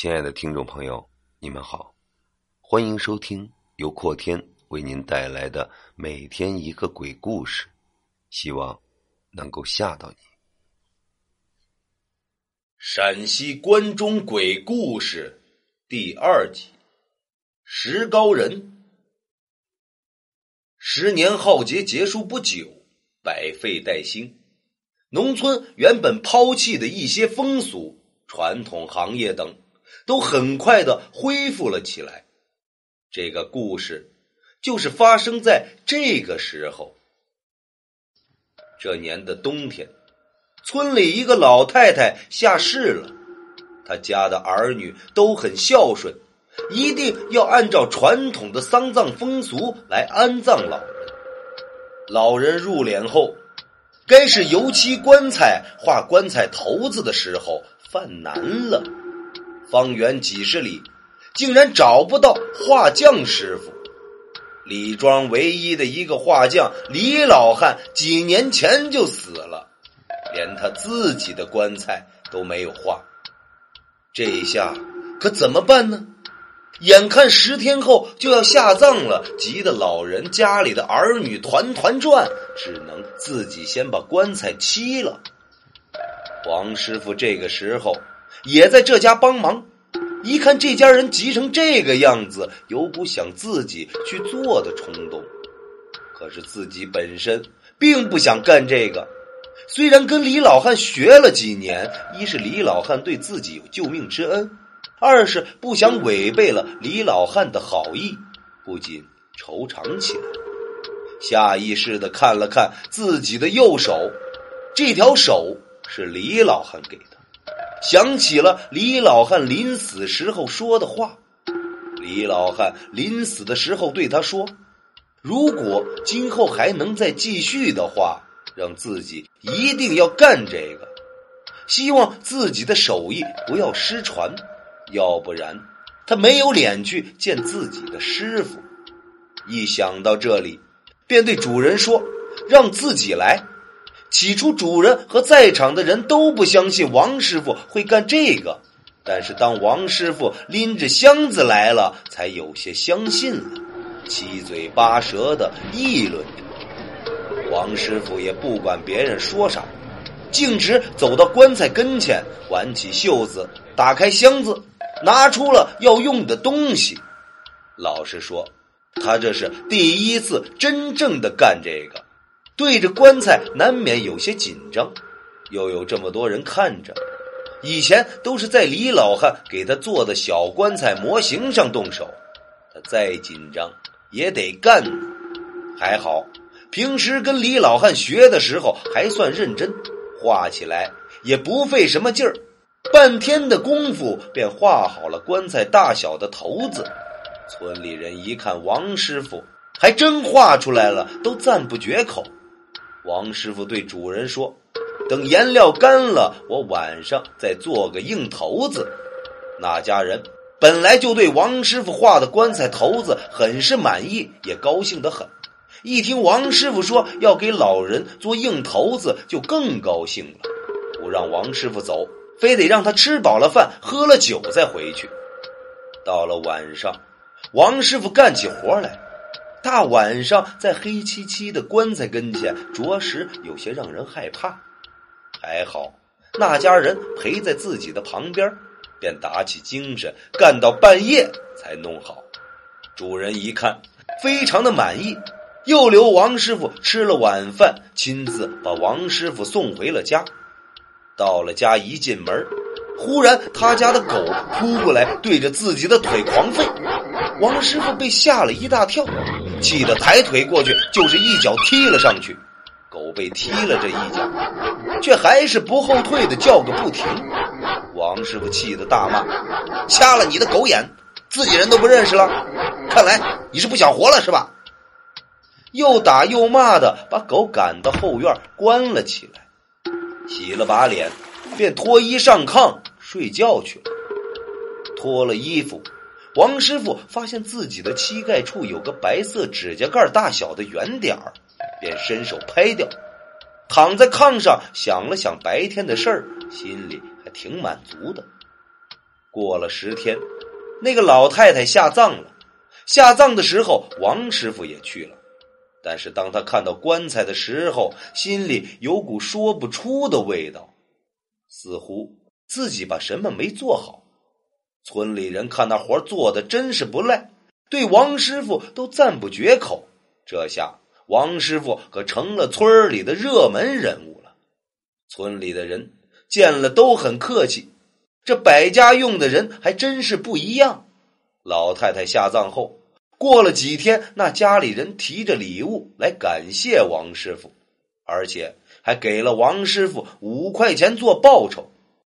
亲爱的听众朋友，你们好，欢迎收听由阔天为您带来的每天一个鬼故事，希望能够吓到你。陕西关中鬼故事第二集：石膏人。十年浩劫结束不久，百废待兴，农村原本抛弃的一些风俗、传统行业等，都很快的恢复了起来。这个故事就是发生在这个时候。这年的冬天。村里一个老太太下世了，她家的儿女都很孝顺，一定要按照传统的丧葬风俗来安葬老人。老人入殓后，该是油漆棺材、画棺材头子的时候犯难了。方圆几十里，竟然找不到画匠师傅。李庄唯一的一个画匠李老汉，几年前就死了。连他自己的棺材都没有画，这下可怎么办呢？眼看十天后就要下葬了，急得老人家里的儿女团团转，只能自己先把棺材漆了。王师傅这个时候也在这家帮忙，一看这家人急成这个样子，有股想自己去做的冲动，可是自己本身并不想干这个。虽然跟李老汉学了几年，一是李老汉对自己有救命之恩，二是不想违背了李老汉的好意，不禁惆怅起来。下意识的看了看自己的右手，这条手是李老汉给的，想起了李老汉临死时候说的话。李老汉临死的时候对他说：“如果今后还能再继续的话。”让自己一定要干这个，希望自己的手艺不要失传，要不然他没有脸去见自己的师傅。一想到这里，便对主人说：“让自己来。”起初，主人和在场的人都不相信王师傅会干这个，但是当王师傅拎着箱子来了，才有些相信了，七嘴八舌的议论着。王师傅也不管别人说啥，径直走到棺材跟前，挽起袖子，打开箱子，拿出了要用的东西。老实说，他这是第一次真正的干这个，对着棺材难免有些紧张，又有这么多人看着。以前都是在李老汉给他做的小棺材模型上动手，他再紧张也得干。还好。平时跟李老汉学的时候还算认真，画起来也不费什么劲儿，半天的功夫便画好了棺材大小的头子。村里人一看王师傅还真画出来了，都赞不绝口。王师傅对主人说：“等颜料干了，我晚上再做个硬头子。”那家人本来就对王师傅画的棺材头子很是满意，也高兴得很。一听王师傅说要给老人做硬头子，就更高兴了。不让王师傅走，非得让他吃饱了饭、喝了酒再回去。到了晚上，王师傅干起活来，大晚上在黑漆漆的棺材跟前，着实有些让人害怕。还好那家人陪在自己的旁边，便打起精神，干到半夜才弄好。主人一看，非常的满意。又留王师傅吃了晚饭，亲自把王师傅送回了家。到了家，一进门，忽然他家的狗扑过来，对着自己的腿狂吠。王师傅被吓了一大跳，气得抬腿过去就是一脚踢了上去。狗被踢了这一脚，却还是不后退的叫个不停。王师傅气得大骂：“瞎了你的狗眼，自己人都不认识了？看来你是不想活了是吧？”又打又骂的，把狗赶到后院关了起来，洗了把脸，便脱衣上炕睡觉去了。脱了衣服，王师傅发现自己的膝盖处有个白色指甲盖大小的圆点儿，便伸手拍掉，躺在炕上想了想白天的事儿，心里还挺满足的。过了十天，那个老太太下葬了。下葬的时候，王师傅也去了。但是当他看到棺材的时候，心里有股说不出的味道，似乎自己把什么没做好。村里人看那活做的真是不赖，对王师傅都赞不绝口。这下王师傅可成了村里的热门人物了。村里的人见了都很客气。这百家用的人还真是不一样。老太太下葬后，过了几天，那家里人提着礼物来感谢王师傅，而且还给了王师傅五块钱做报酬。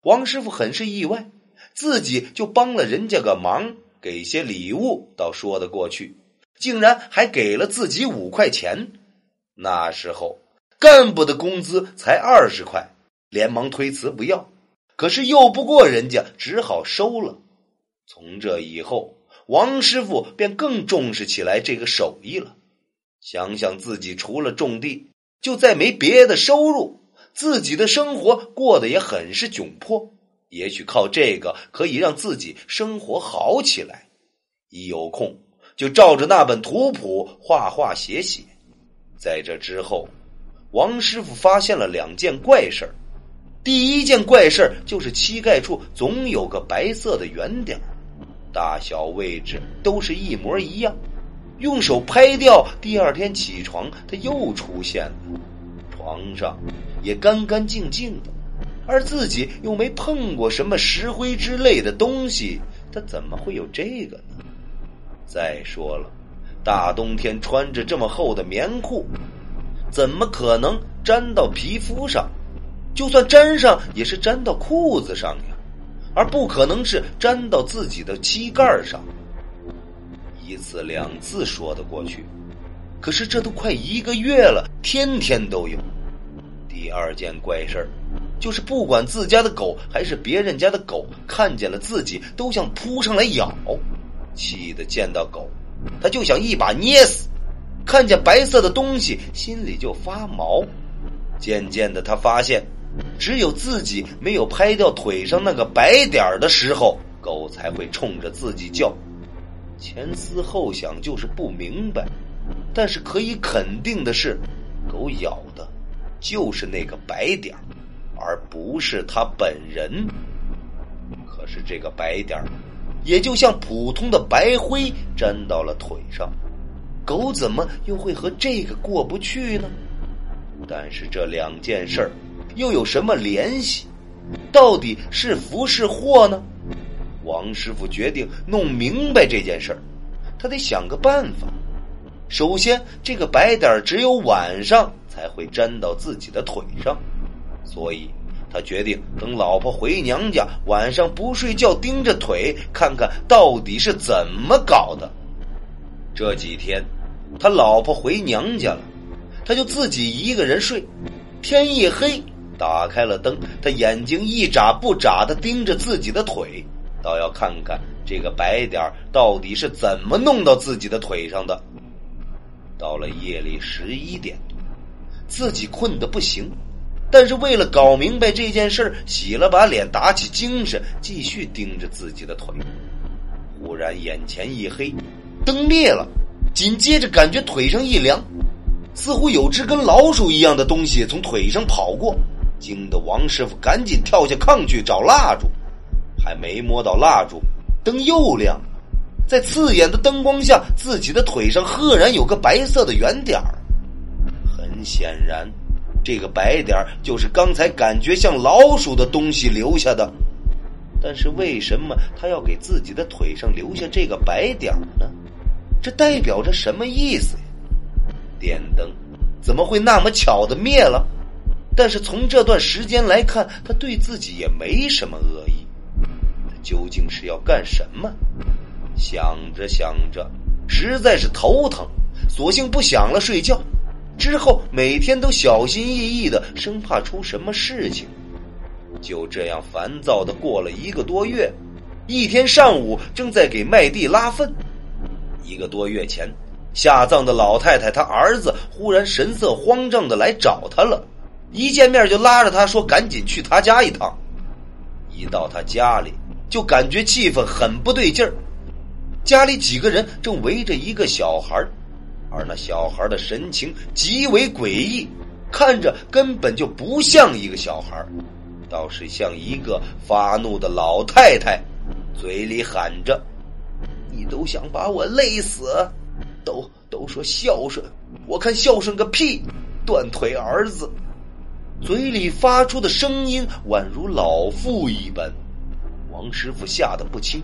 王师傅很是意外，自己就帮了人家个忙，给些礼物倒说得过去，竟然还给了自己五块钱。那时候干部的工资才二十块，连忙推辞不要。可是拗不过人家，只好收了。从这以后，王师傅便更重视起来这个手艺了。想想自己除了种地，就再没别的收入，自己的生活过得也很是窘迫。也许靠这个可以让自己生活好起来。一有空就照着那本图谱画画写写。在这之后，王师傅发现了两件怪事儿。第一件怪事就是膝盖处总有个白色的圆点大小位置都是一模一样。用手拍掉，第二天起床它又出现了，床上也干干净净的，而自己又没碰过什么石灰之类的东西，他怎么会有这个呢？再说了，大冬天穿着这么厚的棉裤，怎么可能粘到皮肤上？就算粘上，也是粘到裤子上呀，而不可能是粘到自己的膝盖上。一次两次说得过去，可是这都快一个月了，天天都有。第二件怪事就是不管自家的狗还是别人家的狗，看见了自己都想扑上来咬，气得见到狗，他就想一把捏死。看见白色的东西，心里就发毛。渐渐的，他发现。只有自己没有拍掉腿上那个白点儿的时候，狗才会冲着自己叫。前思后想，就是不明白。但是可以肯定的是，狗咬的就是那个白点儿，而不是他本人。可是这个白点，也就像普通的白灰粘到了腿上，狗怎么又会和这个过不去呢？但是这两件事儿。又有什么联系？到底是福是祸呢？王师傅决定弄明白这件事儿，他得想个办法。首先，这个白点只有晚上才会粘到自己的腿上，所以他决定等老婆回娘家，晚上不睡觉盯着腿，看看到底是怎么搞的。这几天，他老婆回娘家了，他就自己一个人睡。天一黑。打开了灯，他眼睛一眨不眨的盯着自己的腿，倒要看看这个白点到底是怎么弄到自己的腿上的。到了夜里十一点，自己困得不行，但是为了搞明白这件事洗了把脸，打起精神，继续盯着自己的腿。忽然眼前一黑，灯灭了，紧接着感觉腿上一凉，似乎有只跟老鼠一样的东西从腿上跑过。惊得王师傅赶紧跳下炕去找蜡烛，还没摸到蜡烛，灯又亮了。在刺眼的灯光下，自己的腿上赫然有个白色的圆点。很显然，这个白点就是刚才感觉像老鼠的东西留下的。但是为什么他要给自己的腿上留下这个白点呢？这代表着什么意思呀？电灯怎么会那么巧的灭了？但是从这段时间来看，他对自己也没什么恶意。他究竟是要干什么？想着想着，实在是头疼，索性不想了，睡觉。之后每天都小心翼翼的，生怕出什么事情。就这样烦躁的过了一个多月。一天上午，正在给麦地拉粪。一个多月前下葬的老太太，她儿子忽然神色慌张的来找他了。一见面就拉着他说：“赶紧去他家一趟。”一到他家里，就感觉气氛很不对劲儿。家里几个人正围着一个小孩而那小孩的神情极为诡异，看着根本就不像一个小孩倒是像一个发怒的老太太，嘴里喊着：“你都想把我累死？都都说孝顺，我看孝顺个屁！断腿儿子！”嘴里发出的声音宛如老妇一般，王师傅吓得不轻。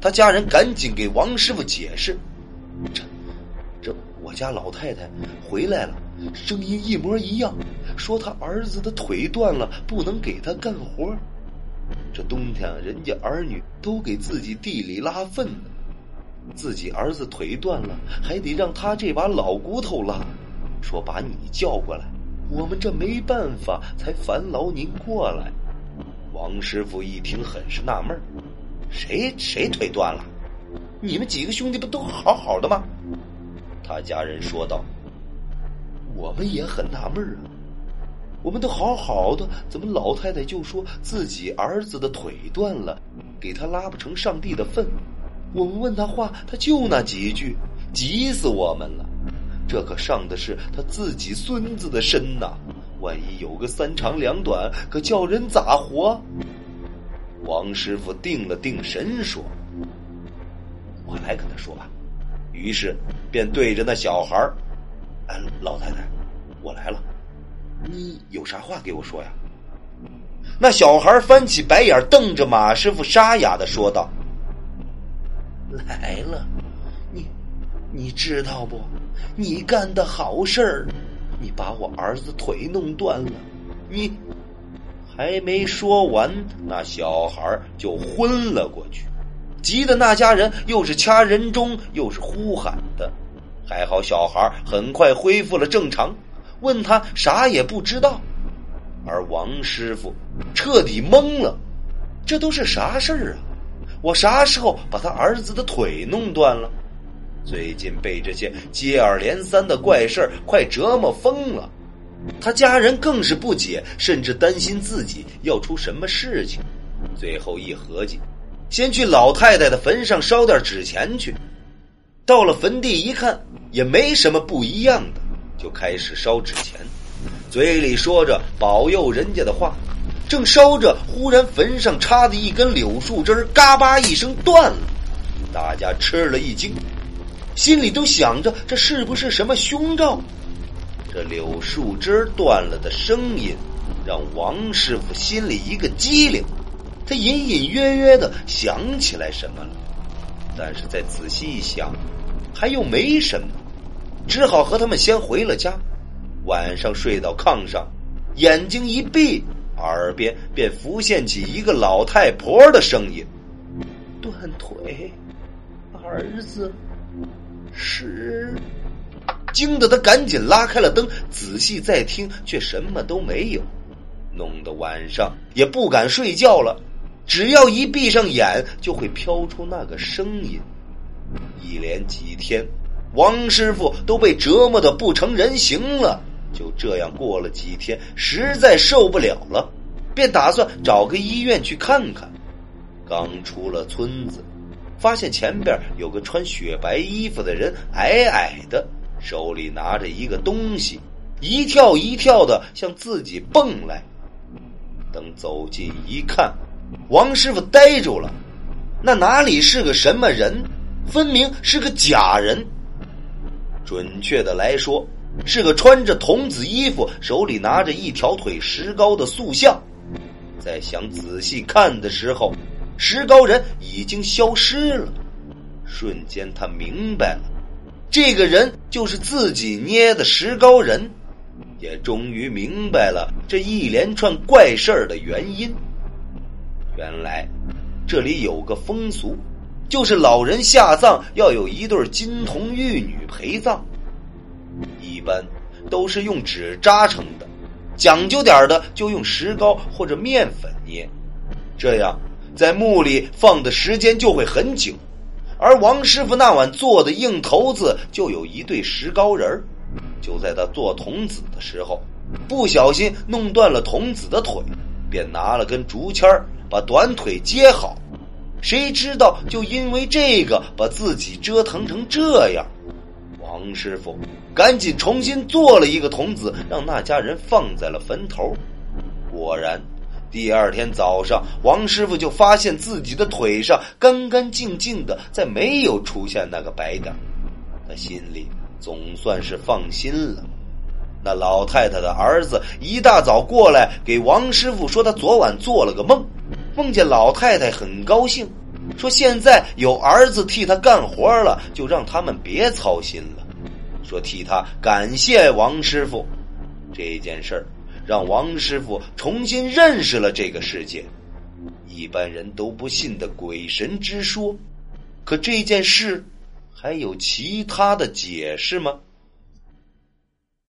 他家人赶紧给王师傅解释：“，我家老太太回来了，声音一模一样，说他儿子的腿断了，不能给他干活。这冬天人家儿女都给自己地里拉粪呢，自己儿子腿断了，还得让他这把老骨头拉。说把你叫过来。”我们这没办法，才烦劳您过来。王师傅一听，很是纳闷谁谁腿断了？你们几个兄弟不都好好的吗？”他家人说道：“我们也很纳闷啊，我们都好好的，怎么老太太就说自己儿子的腿断了，给他拉不成上帝的粪？我们问他话，他就那几句，急死我们了。”这可上的是他自己孙子的身呐！万一有个三长两短，可叫人咋活？王师傅定了定神，说：“我来跟他说吧。”于是便对着那小孩儿：“哎，老太太，我来了，你有啥话给我说呀？”那小孩翻起白眼，瞪着马师傅，沙哑的说道：“来了，你你知道不？”你干的好事儿，你把我儿子腿弄断了，你还没说完，那小孩就昏了过去，急得那家人又是掐人中又是呼喊的，还好小孩很快恢复了正常，问他啥也不知道，而王师傅彻底懵了，这都是啥事儿啊？我啥时候把他儿子的腿弄断了？最近被这些接二连三的怪事儿快折磨疯了，他家人更是不解，甚至担心自己要出什么事情。最后一合计，先去老太太的坟上烧点纸钱去。到了坟地一看，也没什么不一样的，就开始烧纸钱，嘴里说着保佑人家的话。正烧着，忽然坟上插的一根柳树枝嘎巴一声断了，大家吃了一惊。心里都想着这是不是什么凶兆？这柳树枝断了的声音，让王师傅心里一个机灵，他隐隐约约的想起来什么了，但是再仔细一想，还又没什么，只好和他们先回了家。晚上睡到炕上，眼睛一闭，耳边便浮现起一个老太婆的声音：“断腿，儿子。”是，惊得他赶紧拉开了灯，仔细再听，却什么都没有，弄得晚上也不敢睡觉了。只要一闭上眼，就会飘出那个声音。一连几天，王师傅都被折磨的不成人形了。就这样过了几天，实在受不了了，便打算找个医院去看看。刚出了村子。发现前边有个穿雪白衣服的人，矮矮的，手里拿着一个东西，一跳一跳的向自己蹦来。等走近一看，王师傅呆住了，那哪里是个什么人？分明是个假人。准确的来说，是个穿着童子衣服、手里拿着一条腿石膏的塑像。在想仔细看的时候。石膏人已经消失了，瞬间他明白了，这个人就是自己捏的石膏人，也终于明白了这一连串怪事儿的原因。原来这里有个风俗，就是老人下葬要有一对金童玉女陪葬，一般都是用纸扎成的，讲究点的就用石膏或者面粉捏，这样。在墓里放的时间就会很久，而王师傅那晚做的硬头子就有一对石膏人就在他做童子的时候，不小心弄断了童子的腿，便拿了根竹签把短腿接好。谁知道就因为这个把自己折腾成这样。王师傅赶紧重新做了一个童子，让那家人放在了坟头。果然，第二天早上，王师傅就发现自己的腿上干干净净的，再没有出现那个白点。他心里总算是放心了。那老太太的儿子一大早过来给王师傅说，他昨晚做了个梦，梦见老太太很高兴，说现在有儿子替他干活了，就让他们别操心了，说替他感谢王师傅。这件事儿让王师傅重新认识了这个世界，一般人都不信的鬼神之说，可这件事还有其他的解释吗？